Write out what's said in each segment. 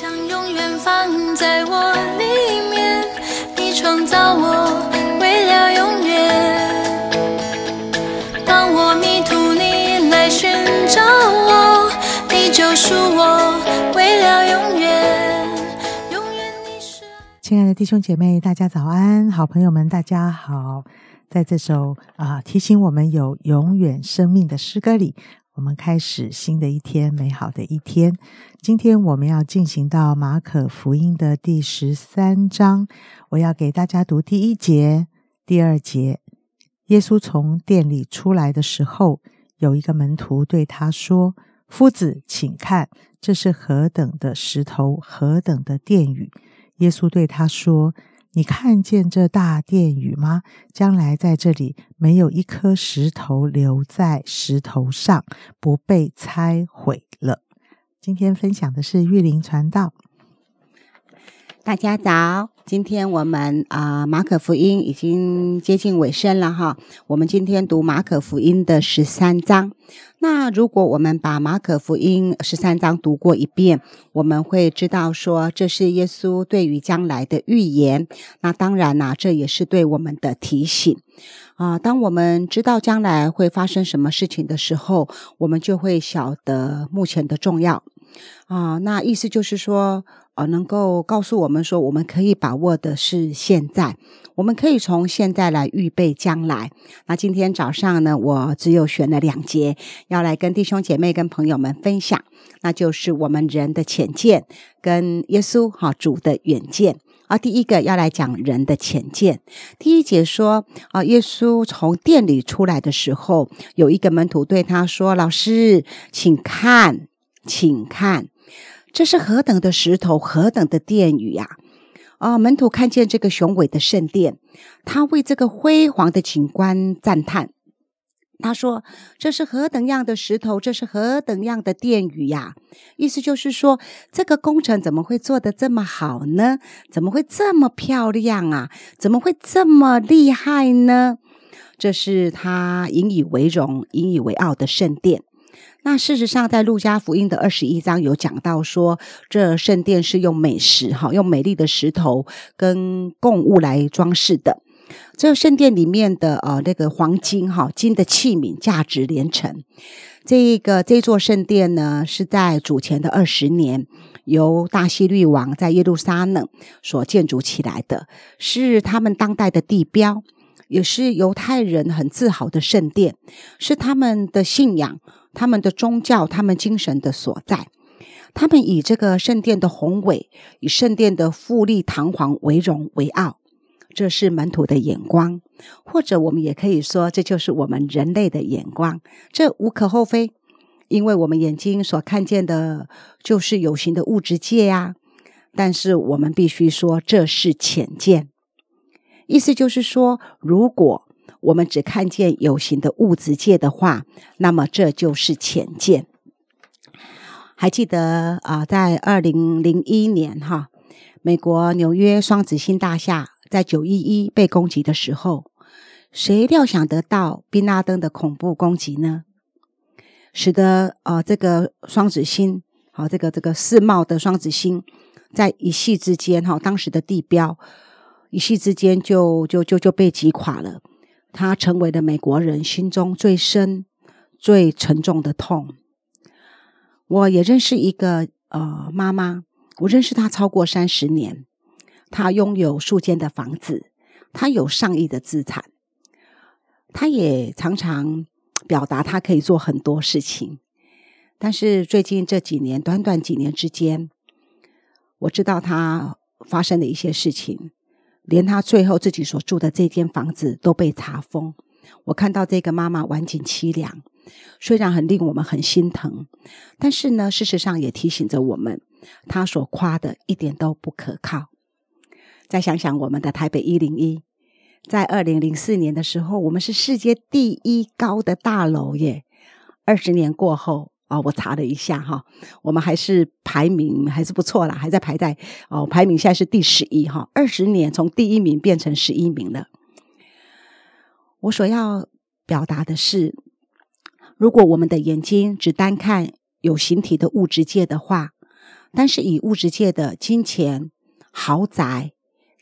将永远放在我里面，你创造我，为了永远。当我迷途，你来寻找我，你救赎我，为了永远。永远你是。亲爱的弟兄姐妹，大家早安！好朋友们，大家好。在这首啊、提醒我们有永远生命的诗歌里，我们开始新的一天，美好的一天。今天我们要进行到马可福音的第十三章，我要给大家读第一节、第二节。耶稣从店里出来的时候，有一个门徒对他说：“夫子，请看，这是何等的石头，何等的殿宇！”耶稣对他说：“你看见这大殿宇吗？将来在这里没有一颗石头留在石头上，不被拆毁了。”今天分享的是玉林传道。大家早，今天我们啊、马可福音已经接近尾声了哈。我们今天读马可福音的十三章。那如果我们把马可福音十三章读过一遍，我们会知道说这是耶稣对于将来的预言。那当然啦、这也是对我们的提醒。啊、当我们知道将来会发生什么事情的时候，我们就会晓得目前的重要。啊、那意思就是说，呃，能够告诉我们说，我们可以把握的是现在，我们可以从现在来预备将来。那今天早上呢，我只有选了两节，要来跟弟兄姐妹、跟朋友们分享，那就是我们人的浅见跟耶稣哈主的远见。啊，第一个要来讲人的浅见。第一节说，啊，耶稣从店里出来的时候，有一个门徒对他说：“老师，请看，请看，这是何等的石头，何等的殿宇呀、啊！门徒看见这个雄伟的圣殿，他为这个辉煌的景观赞叹。他说：“这是何等样的石头，这是何等样的殿宇呀！”意思就是说，这个工程怎么会做得这么好呢？怎么会这么漂亮啊？怎么会这么厉害呢？这是他引以为荣、引以为傲的圣殿。那事实上，在路加福音的二十一章有讲到说，这圣殿是用美食哈，用美丽的石头跟供物来装饰的。这圣殿里面的呃那个黄金哈金的器皿价值连城。这个这座圣殿呢，是在主前的二十年，由大希律王在耶路撒冷所建筑起来的，是他们当代的地标，也是犹太人很自豪的圣殿，是他们的信仰、他们的宗教、他们精神的所在。他们以这个圣殿的宏伟，以圣殿的富丽堂皇为荣为傲。这是门徒的眼光，或者我们也可以说，这就是我们人类的眼光，这无可厚非，因为我们眼睛所看见的就是有形的物质界呀、但是我们必须说，这是浅见，意思就是说，如果我们只看见有形的物质界的话，那么这就是浅见。还记得啊、在二零零一年哈，美国纽约双子星大厦在九一一被攻击的时候，谁料想得到宾拉登的恐怖攻击呢？使得呃这个双子星，好、这个这个世贸的双子星，在一夕之间哈、当时的地标一夕之间就就就就被击垮了，他成为了美国人心中最深、最沉重的痛。我也认识一个呃妈妈，我认识她超过三十年，她拥有数间的房子，她有上亿的资产，她也常常表达她可以做很多事情。但是最近这几年，短短几年之间，我知道她发生的一些事情，连他最后自己所住的这间房子都被查封。我看到这个妈妈晚景凄凉，虽然很令我们很心疼，但是呢，事实上也提醒着我们，她所夸的一点都不可靠。再想想我们的台北一零一，在二零零四年的时候，我们是世界第一高的大楼耶。二十年过后啊、我查了一下哈，我们还是排名还是不错啦，还在排在哦，排名现在是第十一哈。二十年从第一名变成十一名了。我所要表达的是，如果我们的眼睛只单看有形体的物质界的话，但是以物质界的金钱、豪宅、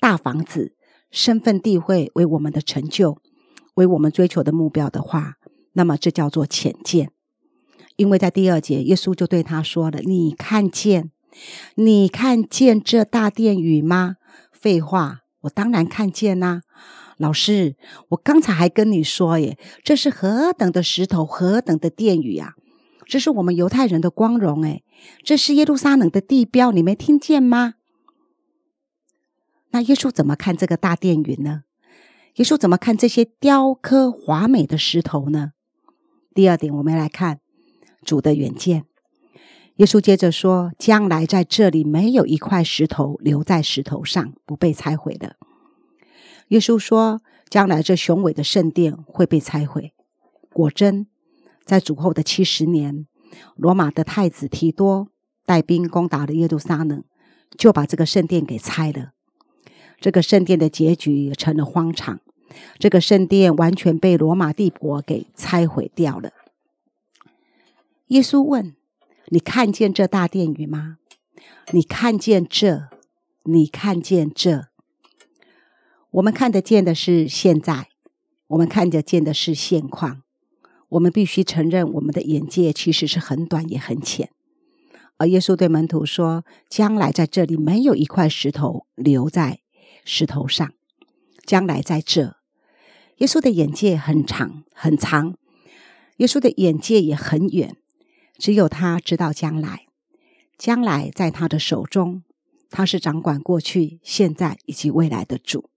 大房子、身份地位为我们的成就，为我们追求的目标的话，那么这叫做浅见。因为在第二节，耶稣就对他说了：“你看见，你看见这大殿宇吗？”废话，我当然看见啦。老师，我刚才还跟你说耶，这是何等的石头，何等的殿宇啊！这是我们犹太人的光荣诶，这是耶路撒冷的地标，你没听见吗？那耶稣怎么看这个大殿宇呢？耶稣怎么看这些雕刻华美的石头呢？第二点，我们来看主的远见。耶稣接着说：“将来在这里没有一块石头留在石头上不被拆毁的。”耶稣说：“将来这雄伟的圣殿会被拆毁。”果真。在主后的七十年，罗马的太子提多带兵攻打了耶路撒冷，就把这个圣殿给拆了。这个圣殿的结局成了荒场，这个圣殿完全被罗马帝国给拆毁掉了。耶稣问：“你看见这大殿宇吗？你看见这？你看见这？我们看得见的是现在，我们看得见的是现况。”我们必须承认，我们的眼界其实是很短也很浅。而耶稣对门徒说：“将来在这里没有一块石头留在石头上。将来在这，耶稣的眼界很长很长，耶稣的眼界也很远。只有他知道将来，将来在他的手中，他是掌管过去、现在以及未来的主。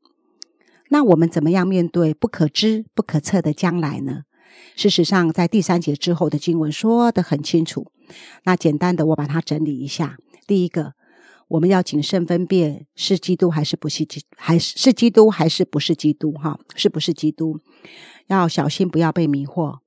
那我们怎么样面对不可知、不可测的将来呢？”事实上，在第三节之后的经文说得很清楚。那简单的，我把它整理一下。第一个，我们要谨慎分辨是基督还是不是基，还是是基督还是不是基督？哈，是不是基督？要小心不要被迷惑。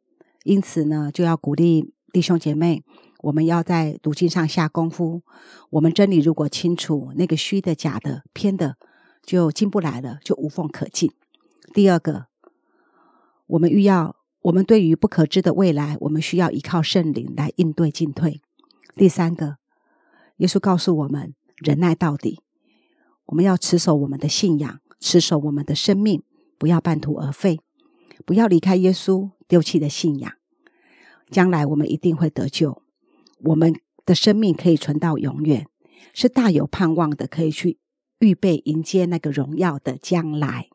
因此呢，就要鼓励弟兄姐妹，我们要在读经上下功夫。我们真理如果清楚，那个虚的、假的、偏的，就进不来了，就无缝可进。第二个，我们欲要。我们对于不可知的未来，我们需要依靠圣灵来应对进退。第三个，耶稣告诉我们忍耐到底。我们要持守我们的信仰，持守我们的生命，不要半途而废，不要离开耶稣丢弃的信仰。将来我们一定会得救，我们的生命可以存到永远，是大有盼望的，可以去预备迎接那个荣耀的将来。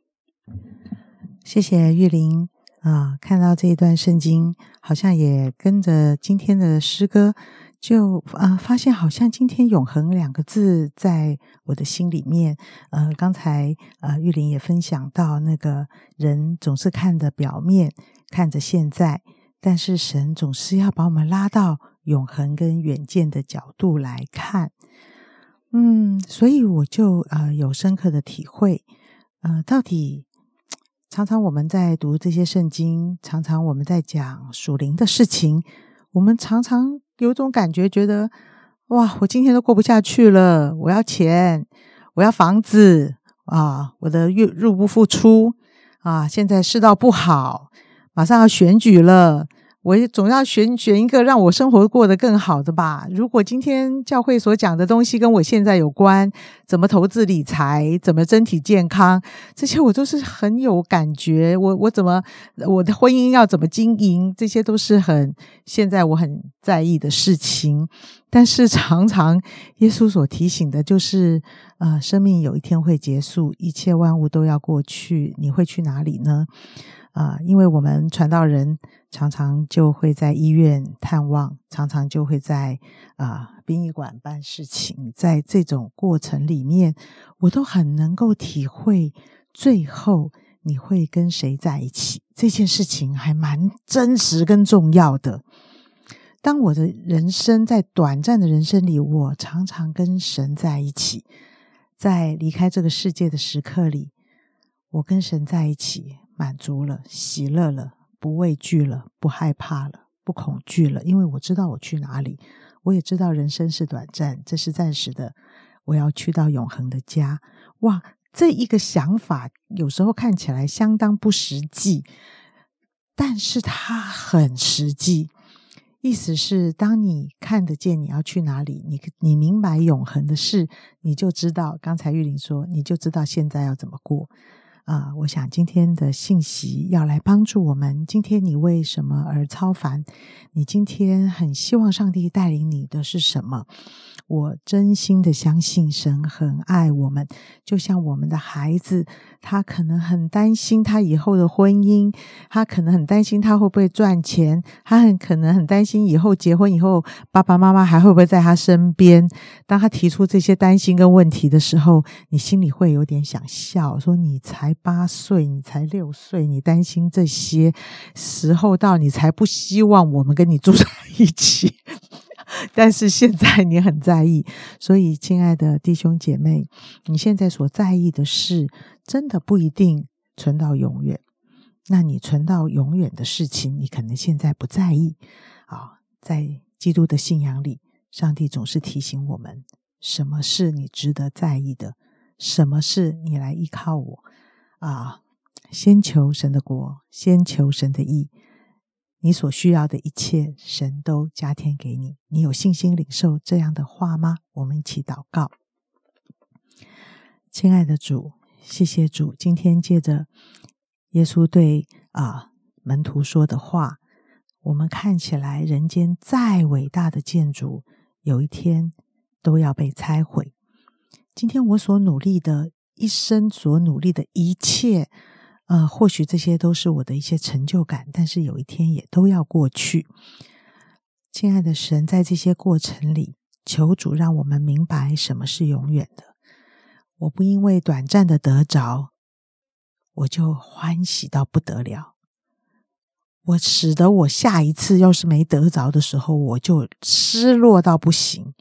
谢谢玉玲。啊，看到这一段圣经，好像也跟着今天的诗歌，就啊，发现好像今天“永恒”两个字在我的心里面。呃，刚才呃玉林也分享到，那个人总是看着表面，看着现在，但是神总是要把我们拉到永恒跟远见的角度来看。嗯，所以我就呃有深刻的体会，呃，到底。常常我们在读这些圣经，常常我们在讲属灵的事情，我们常常有种感觉，觉得哇，我今天都过不下去了，我要钱，我要房子啊，我的月入不敷出啊，现在世道不好，马上要选举了。我总要选选一个让我生活过得更好的吧。如果今天教会所讲的东西跟我现在有关，怎么投资理财，怎么身体健康，这些我都是很有感觉。我我怎么我的婚姻要怎么经营，这些都是很现在我很在意的事情。但是常常耶稣所提醒的就是，呃，生命有一天会结束，一切万物都要过去，你会去哪里呢？啊，因为我们传道人常常就会在医院探望，常常就会在啊殡仪馆办事情，在这种过程里面，我都很能够体会，最后你会跟谁在一起，这件事情还蛮真实跟重要的。当我的人生在短暂的人生里，我常常跟神在一起，在离开这个世界的时刻里，我跟神在一起。满足了，喜乐了，不畏惧了，不害怕了，不恐惧了，因为我知道我去哪里，我也知道人生是短暂，这是暂时的，我要去到永恒的家。哇，这一个想法有时候看起来相当不实际，但是它很实际，意思是，当你看得见你要去哪里，你你明白永恒的事，你就知道。刚才玉玲说，你就知道现在要怎么过。啊，我想今天的信息要来帮助我们。今天你为什么而超凡？你今天很希望上帝带领你的是什么？我真心的相信神很爱我们，就像我们的孩子，他可能很担心他以后的婚姻，他可能很担心他会不会赚钱，他很可能很担心以后结婚以后爸爸妈妈还会不会在他身边。当他提出这些担心跟问题的时候，你心里会有点想笑，说你才八岁，你才六岁，你担心这些时候到，你才不希望我们跟你住 在一起。但是现在你很在意，所以亲爱的弟兄姐妹，你现在所在意的事，真的不一定存到永远。那你存到永远的事情，你可能现在不在意。啊，在基督的信仰里，上帝总是提醒我们：什么是你值得在意的？什么是你来依靠我？啊，先求神的国，先求神的义。你所需要的一切，神都加添给你。你有信心领受这样的话吗？我们一起祷告，亲爱的主，谢谢主。今天借着耶稣对啊门徒说的话，我们看起来人间再伟大的建筑，有一天都要被拆毁。今天我所努力的一生，所努力的一切。呃，或许这些都是我的一些成就感，但是有一天也都要过去。亲爱的神，在这些过程里，求主让我们明白什么是永远的。我不因为短暂的得着，我就欢喜到不得了。我使得我下一次要是没得着的时候，我就失落到不行。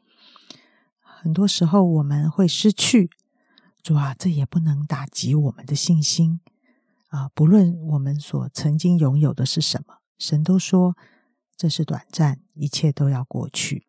很多时候我们会失去，主啊，这也不能打击我们的信心。啊，不论我们所曾经拥有的是什么，神都说这是短暂，一切都要过去。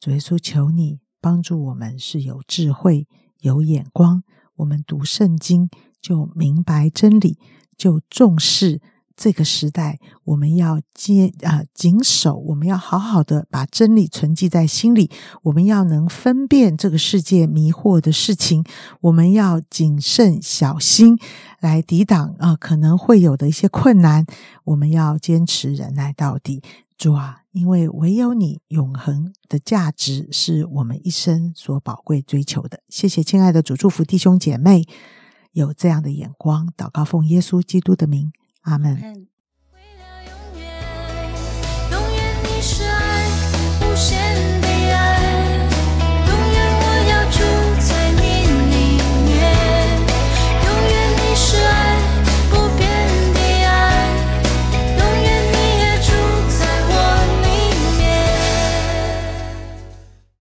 主耶稣，求你帮助我们是有智慧、有眼光，我们读圣经就明白真理，就重视。这个时代，我们要坚啊谨守，我们要好好的把真理存记在心里。我们要能分辨这个世界迷惑的事情，我们要谨慎小心来抵挡啊可能会有的一些困难。我们要坚持忍耐到底，主啊，因为唯有你永恒的价值是我们一生所宝贵追求的。谢谢亲爱的主，祝福弟兄姐妹有这样的眼光。祷告奉耶稣基督的名。阿门。